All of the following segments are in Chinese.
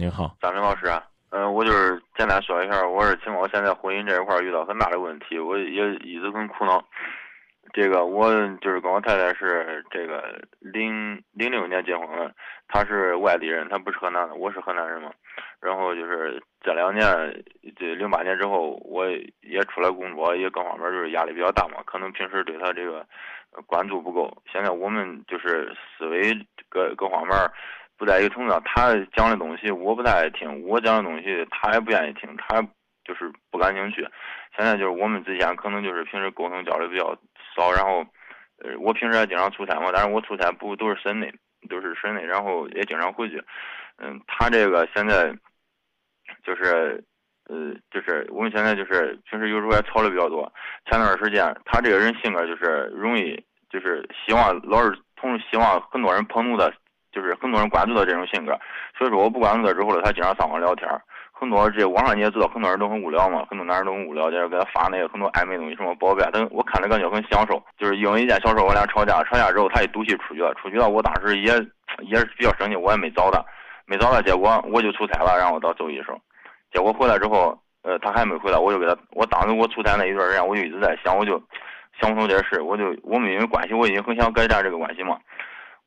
您好，张明老师，嗯，我就是简单说一下，我是情况，现在婚姻这一块遇到很大的问题，我也一直很苦恼。这个我就是跟我太太是这个零零六年结婚的，她是外地人，她不是河南的，我是河南人嘛。然后就是这两年，这零八年之后，我也出来工作，也各方面就是压力比较大嘛，可能平时对她这个关注不够。现在我们就是思维各各方面。不在一个层面，他讲的东西我不太爱听，我讲的东西他也不愿意听，他就是不感兴趣。现在就是我们之间可能就是平时沟通交流比较少，然后，呃，我平时也经常出差嘛，但是我出差不都是省内，都是省内，然后也经常回去。嗯，他这个现在就是，呃，就是我们现在就是平时有时候也吵的比较多。前段时间他这个人性格就是容易，就是希望老是同希望很多人捧怒的。就是很多人关注到这种性格，所以说我不关注他之后呢，他经常上网聊天很多这网上你也知道，很多人都很无聊嘛，很多男人都很无聊，就是给他发那个很多暧昧东西，什么宝贝，等我看着感觉很享受。就是因为一件小事，我俩吵架，吵架之后他一赌气出去了，出去了，我当时也也是比较生气，我也没找他，没找他，结果我就出差了，然后到周一时候，结果回来之后，呃，他还没回来，我就给他，我当时我出差那一段时间，我就一直在想，我就想不通这事，我就我们因为关系，我已经很想改善这个关系嘛。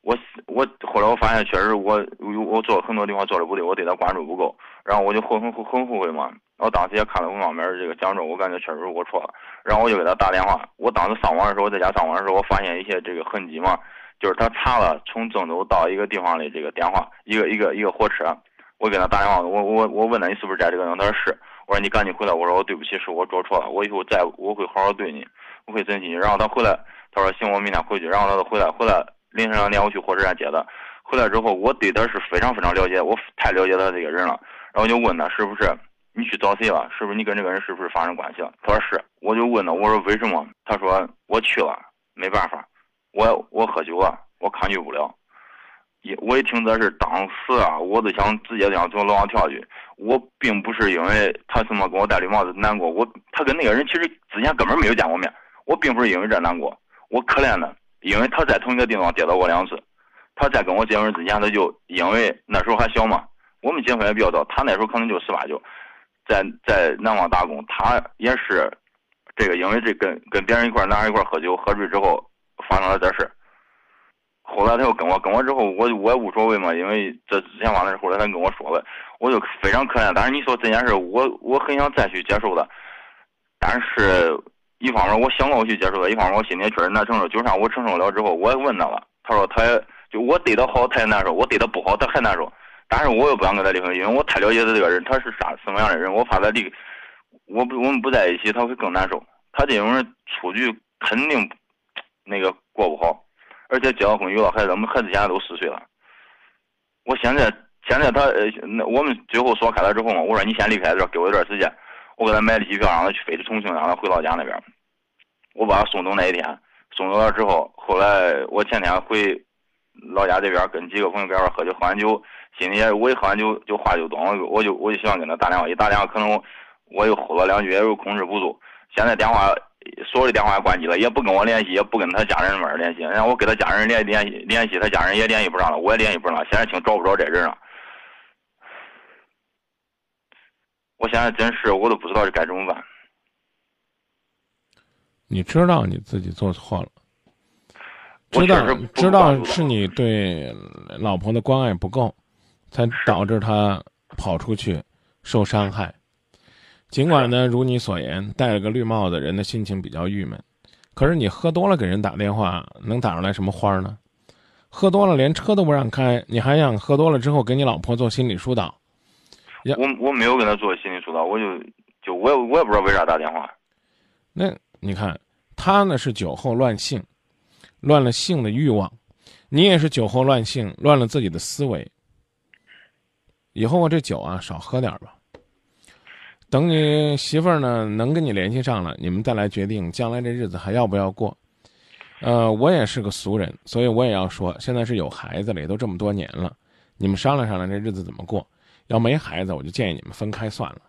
我我后来我发现确实我我做很多地方做的不对，我对他关注不够，然后我就很很很后悔嘛。我当时也看了各方面这个讲座，我感觉确实我错了。然后我就给他打电话。我当时上网的时候，我在家上网的时候，我发现一些这个痕迹嘛，就是他查了从郑州到一个地方的这个电话，一个一个一个火车。我给他打电话，我我我问他你是不是在这个人？他说是。我说你赶紧回来。我说我对不起，是我做错了，我以后再我会好好对你，我会珍惜你。然后他回来，他说行，我明天回去。然后他就回来，回来。凌晨两点我去火车站接他，回来之后我对他是非常非常了解，我太了解他这个人了。然后就问他是不是你去找谁了？是不是你跟这个人是不是发生关系了？他说是。我就问他，我说为什么？他说我去了，没办法，我我喝酒了，我抗拒不了。一我一听这事，当时啊，我都想直接这样从楼上跳下去。我并不是因为他什么给我戴绿帽子难过，我他跟那个人其实之前根本没有见过面，我并不是因为这难过，我可怜他。因为他在同一个地方跌倒过两次，他在跟我结婚之前，他就因为那时候还小嘛，我们结婚也比较早，他那时候可能就十八九，在在南方打工，他也是这个因为这跟跟别人一块男人一块喝酒，喝醉之后发生了这事后来他又跟我跟我之后，我我也无所谓嘛，因为这之前发生事，后来他跟我说了，我就非常可怜。但是你说这件事，我我很想再去接受的，但是。一方面我想过我去接受他，一方面我心里确实难承受。就像我承受了之后，我也问他了，他说他就我对他好他也难受，我对他不好他还难受。但是我又不想跟他离婚，因为我太了解他这个人，他是啥什么样的人，我怕他离，我不我们不在一起他会更难受。他这种人出去肯定那个过不好，而且结了婚有了孩子，我们孩子现在都四岁了。我现在现在他呃那我们最后说开了之后嘛，我说你先离开这，给我一段时间，我给他买了机票，让他去飞去重庆，让他回老家那边。我把他送走那一天，送走了之后，后来我前天回老家这边跟几个朋友在一块喝酒，喝完酒，心里也我一喝完酒就话就多，我就我就喜欢跟他打电话，一打电话可能我又吼了两句，也又控制不住。现在电话所有的电话也关机了，也不跟我联系，也不跟他家人那边联系。然后我跟他家人联联系联系，他家人也联系不上了，我也联系不上了。现在听找不着这人了，我现在真是我都不知道该怎么办。你知道你自己做错了，知道知道是你对老婆的关爱不够，才导致她跑出去受伤害。尽管呢，如你所言，戴了个绿帽子，人的心情比较郁闷。可是你喝多了给人打电话，能打出来什么花呢？喝多了连车都不让开，你还想喝多了之后给你老婆做心理疏导？我我没有跟他做心理疏导，我就就我也我也不知道为啥打电话。那你看。他呢是酒后乱性，乱了性的欲望；你也是酒后乱性，乱了自己的思维。以后我这酒啊少喝点吧。等你媳妇儿呢能跟你联系上了，你们再来决定将来这日子还要不要过。呃，我也是个俗人，所以我也要说，现在是有孩子了，也都这么多年了，你们商量商量这日子怎么过。要没孩子，我就建议你们分开算了。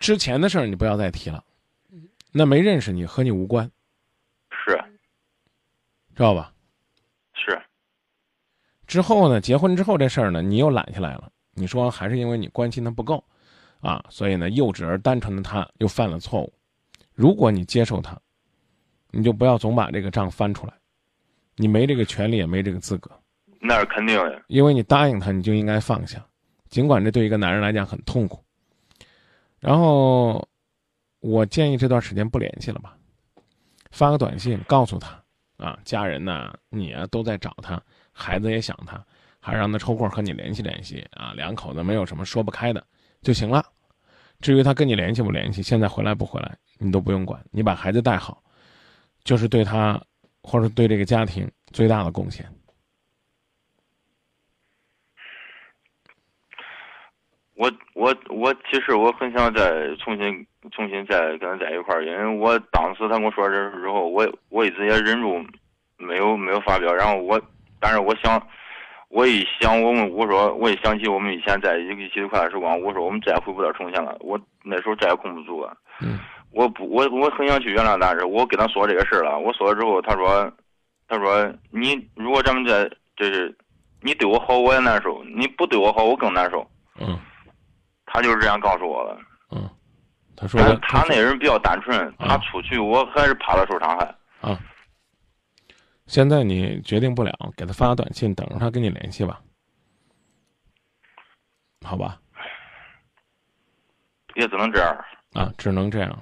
之前的事儿你不要再提了。那没认识你和你无关，是，知道吧？是。之后呢，结婚之后这事儿呢，你又揽下来了。你说还是因为你关心他不够，啊，所以呢，幼稚而单纯的他又犯了错误。如果你接受他，你就不要总把这个账翻出来，你没这个权利，也没这个资格。那是肯定的，因为你答应他，你就应该放下，尽管这对一个男人来讲很痛苦。然后，我建议这段时间不联系了吧，发个短信告诉他，啊，家人呐，你啊都在找他，孩子也想他，还让他抽空和你联系联系啊，两口子没有什么说不开的就行了。至于他跟你联系不联系，现在回来不回来，你都不用管，你把孩子带好，就是对他或者对这个家庭最大的贡献。我我我其实我很想再重新重新再跟他在一块儿，因为我当时他跟我说这事之后，我我一直也忍住没有没有发表。然后我，但是我想，我一想我们我说我一想起我们以前在一起的快乐时光，我说我们再也回不到从前了。我那时候再也控不住了。嗯。我不我我很想去原谅，但是我跟他说这个事儿了。我说了之后，他说，他说你如果咱们在就是你对我好我也难受，你不对我好我更难受。嗯。他就是这样告诉我的。嗯，他说他那人比较单纯，他出去我还是怕他受伤害。啊，现在你决定不了，给他发个短信，等着他跟你联系吧。好吧。也只能这样。啊，只能这样。